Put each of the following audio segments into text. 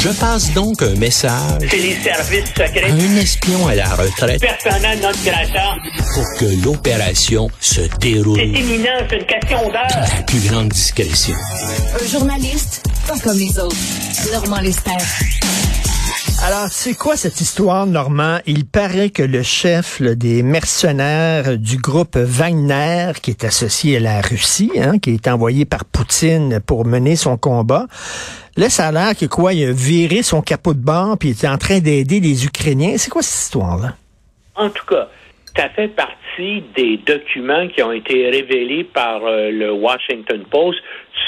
Je passe donc un message C'est les services secrets. à un espion à la retraite Personnel grata. pour que l'opération se C'est déroule imminent, c'est une question dans d'heure. la plus grande discrétion. Un journaliste pas comme les autres. Normand Lester. Alors, c'est quoi cette histoire, Normand? Il paraît que le chef là, des mercenaires du groupe Wagner, qui est associé à la Russie, hein, qui est envoyé par Poutine pour mener son combat, là, ça a l'air que quoi, il a viré son capot de bord puis il était en train d'aider les Ukrainiens. C'est quoi cette histoire-là? En tout cas, ça fait partie des documents qui ont été révélés par euh, le Washington Post.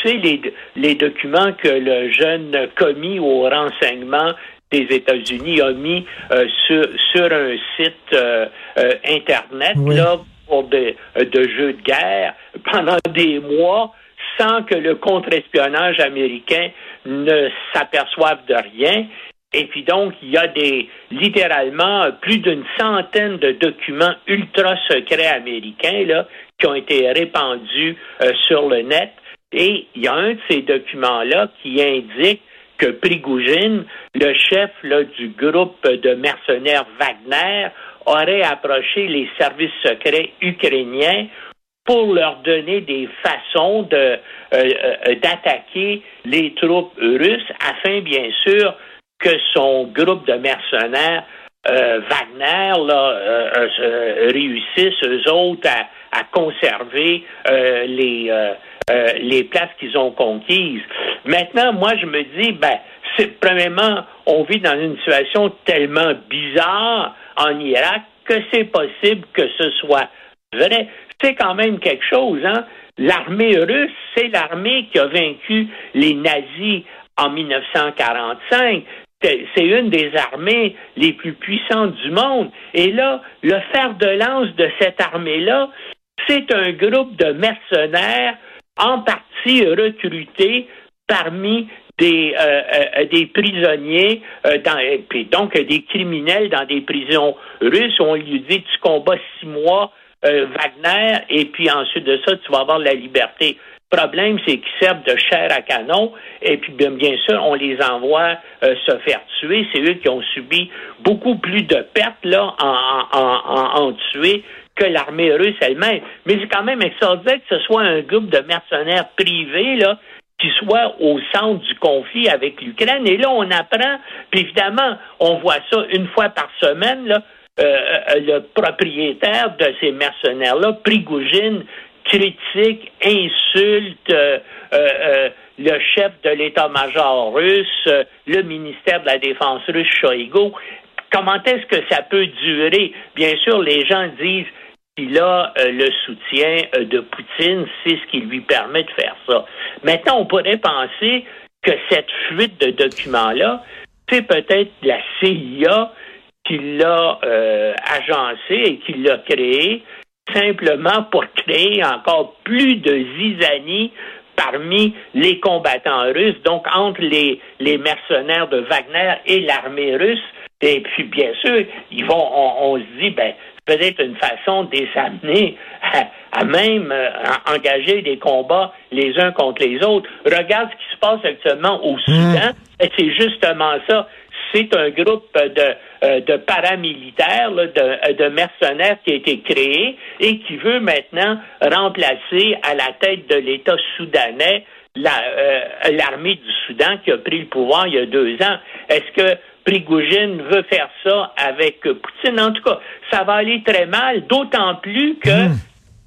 Tu sais, les, les documents que le jeune commis au renseignement des États-Unis a mis euh, sur, sur un site euh, euh, Internet Oui. là, pour de, euh, de jeux de guerre pendant des mois sans que le contre-espionnage américain ne s'aperçoive de rien. Et puis donc, il y a des littéralement plus d'une centaine de documents ultra secrets américains là, qui ont été répandus euh, sur le net. Et il y a un de ces documents-là qui indique que Prigogine, le chef là, du groupe de mercenaires Wagner, aurait approché les services secrets ukrainiens pour leur donner des façons de euh, euh, d'attaquer les troupes russes afin bien sûr que son groupe de mercenaires euh, Wagner là, euh, euh, réussissent eux autres à, à conserver euh, les euh, euh, les places qu'ils ont conquises. Maintenant, moi, je me dis, ben, premièrement, on vit dans une situation tellement bizarre en Irak que c'est possible que ce soit vrai. C'est quand même quelque chose, hein. L'armée russe, c'est l'armée qui a vaincu les nazis en 1945. C'est c'est une des armées les plus puissantes du monde. Et là, le fer de lance de cette armée-là, c'est un groupe de mercenaires en partie recrutés parmi des, euh, euh, des prisonniers, euh, dans, et puis donc des criminels dans des prisons russes. On lui dit tu combats six mois euh, Wagner et puis ensuite de ça tu vas avoir la liberté. Problème, c'est qu'ils servent de chair à canon et puis bien, bien sûr on les envoie euh, se faire tuer. C'est eux qui ont subi beaucoup plus de pertes là en, en, en, en que l'armée russe elle-même. Mais c'est quand même extraordinaire que ce soit un groupe de mercenaires privés là qui soit au centre du conflit avec l'Ukraine. Et là, on apprend, puis évidemment, on voit ça une fois par semaine, là, euh, euh, le propriétaire de ces mercenaires-là, Prigogine, critique, insulte euh, euh, euh, le chef de l'état-major russe, euh, le ministère de la Défense russe, Shoigu. Comment est-ce que ça peut durer? Bien sûr, les gens disent qu'il a euh, le soutien euh, de Poutine, c'est ce qui lui permet de faire ça. Maintenant, on pourrait penser que cette fuite de documents-là, c'est peut-être la CIA qui l'a euh, agencé et qui l'a créé simplement pour créer encore plus de zizanie parmi les combattants russes, donc entre les, les mercenaires de Wagner et l'armée russe. Et puis, bien sûr, ils vont, on, on se dit, ben, peut-être une façon de les amener à, à même euh, à engager des combats les uns contre les autres. Regarde ce qui se passe actuellement au Soudan. Et c'est justement ça. C'est un groupe de, euh, de paramilitaires, là, de, de mercenaires qui a été créé et qui veut maintenant remplacer à la tête de l'État soudanais la, euh, l'armée du Soudan qui a pris le pouvoir il y a deux ans. Est-ce que Prigogine veut faire ça avec Poutine? En tout cas, ça va aller très mal, d'autant plus que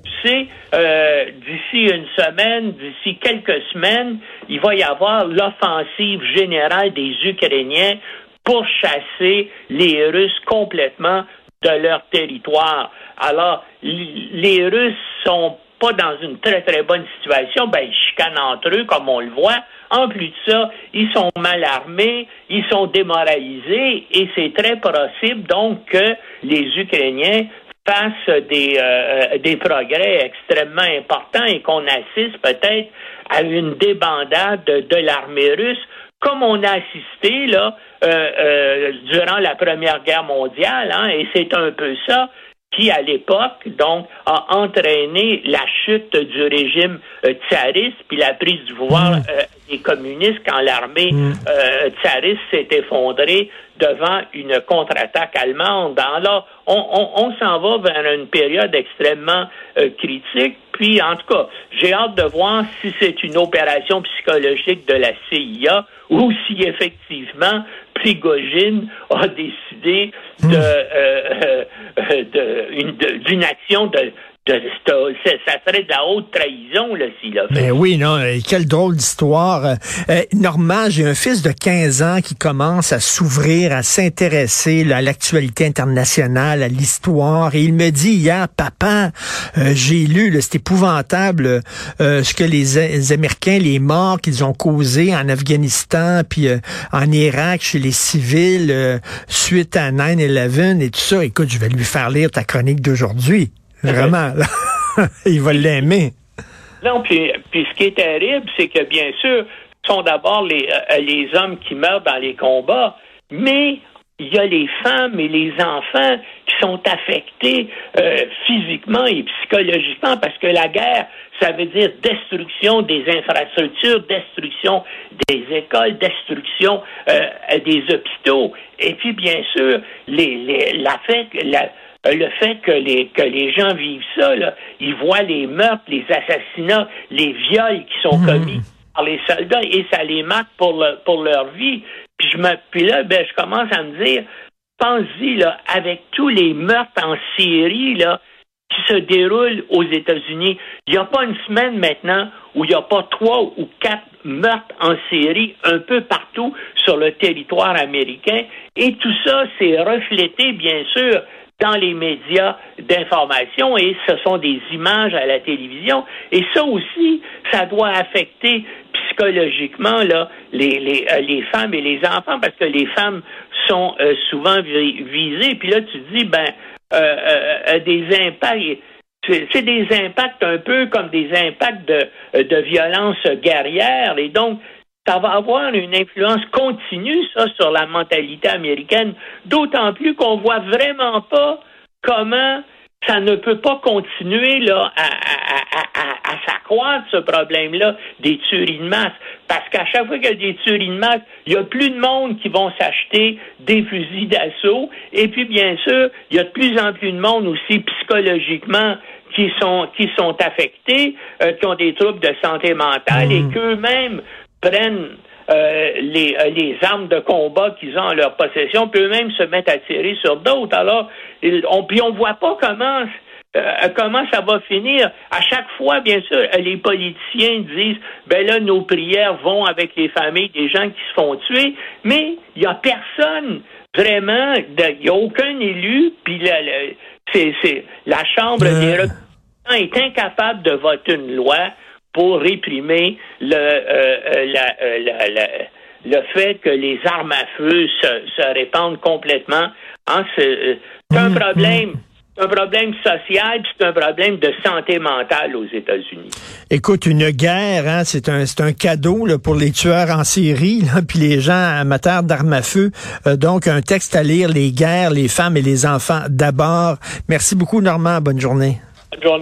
tu sais, euh, d'ici une semaine, d'ici quelques semaines, il va y avoir l'offensive générale des Ukrainiens pour chasser les Russes complètement de leur territoire. Alors, les Russes sont pas dans une très très bonne situation, ben ils chicanent entre eux comme on le voit. En plus de ça, ils sont mal armés, ils sont démoralisés et c'est très possible donc que les Ukrainiens fassent des, euh, des progrès extrêmement importants et qu'on assiste peut-être à une débandade de, l'armée russe, comme on a assisté là euh, euh, durant la Première Guerre mondiale, hein, et c'est un peu ça qui, à l'époque, donc, a entraîné la chute du régime euh, tsariste, puis la prise du pouvoir Mm. euh, des communistes quand l'armée Mm. euh, tsariste s'est effondrée devant une contre-attaque allemande. Alors, on, on, on s'en va vers une période extrêmement critique. Puis, en tout cas, j'ai hâte de voir si c'est une opération psychologique de la CIA ou si effectivement Prigogine a décidé de, euh, euh, de- une- de- d'une action de- ça serait de la haute trahison là s'il a fait. Ben oui, non, quelle drôle d'histoire. Euh, euh, Normand, j'ai un fils de 15 ans qui commence à s'ouvrir, à s'intéresser à l'actualité internationale, à l'histoire. Et il me dit hier, papa, euh, j'ai lu, c'est épouvantable euh, ce que les, les Américains, les morts qu'ils ont causés en Afghanistan, puis euh, en Irak, chez les civils, euh, suite à 9-11 et tout ça. Écoute, je vais lui faire lire ta chronique d'aujourd'hui. Vraiment, là. il va l'aimer. Non, puis, puis ce qui est terrible, c'est que bien sûr, ce sont d'abord les, euh, les hommes qui meurent dans les combats, mais il y a les femmes et les enfants qui sont affectés euh, physiquement et psychologiquement parce que la guerre, ça veut dire destruction des infrastructures, destruction des écoles, destruction euh, des hôpitaux. Et puis, bien sûr, les, les, la fait, la, le fait que les, que les gens vivent ça, là, ils voient les meurtres, les assassinats, les viols qui sont commis par les soldats et ça les marque pour, le, pour leur vie. Puis, je me, puis là, ben, je commence à me dire, pense-y, là, avec tous les meurtres en Syrie, là, qui se déroulent aux États-Unis, il n'y a pas une semaine maintenant où il n'y a pas trois ou quatre meurtres en série un peu partout sur le territoire américain. Et tout ça s'est reflété, bien sûr, dans les médias d'information et ce sont des images à la télévision. Et ça aussi, ça doit affecter psychologiquement là, les, les, euh, les femmes et les enfants parce que les femmes sont euh, souvent vi- visées. Puis là, tu dis, ben, euh, euh, des impacts. C'est des impacts un peu comme des impacts de, de violence guerrière. Et donc, ça va avoir une influence continue, ça, sur la mentalité américaine, d'autant plus qu'on voit vraiment pas comment ça ne peut pas continuer là, à, à, à, à, s'accroître ce problème-là des tueries de masse. Parce qu'à chaque fois qu'il y a des tueries de masse, il y a plus de monde qui vont s'acheter des fusils d'assaut. Et puis, bien sûr, il y a de plus en plus de monde aussi psychologiquement qui sont qui sont affectés, euh, qui ont des troubles de santé mentale et qu'eux-mêmes prennent euh, les, euh, les armes de combat qu'ils ont en leur possession, puis eux-mêmes se mettent à tirer sur d'autres. Alors, ils- on, puis on voit pas comment euh, comment ça va finir. À chaque fois, bien sûr, euh, les politiciens disent, ben là, nos prières vont avec les familles des gens qui se font tuer, mais il y a personne vraiment, il n'y a aucun élu, puis la, la- c'est, c'est- la Chambre Euh. des représentants est incapable de voter une loi pour réprimer le, euh, euh, la- euh, la- la- le fait que les armes à feu se, se répandent complètement. Hein, c'est, euh, un problème. C'est un problème social, c'est un problème de santé mentale aux États-Unis. Écoute, une guerre, hein, c'est un, un cadeau là, pour les tueurs en série, là, puis les gens amateurs d'armes à feu. Euh, donc, un texte à lire, les guerres, les femmes et les enfants d'abord. Merci beaucoup, Normand. Bonne journée. Bonne journée.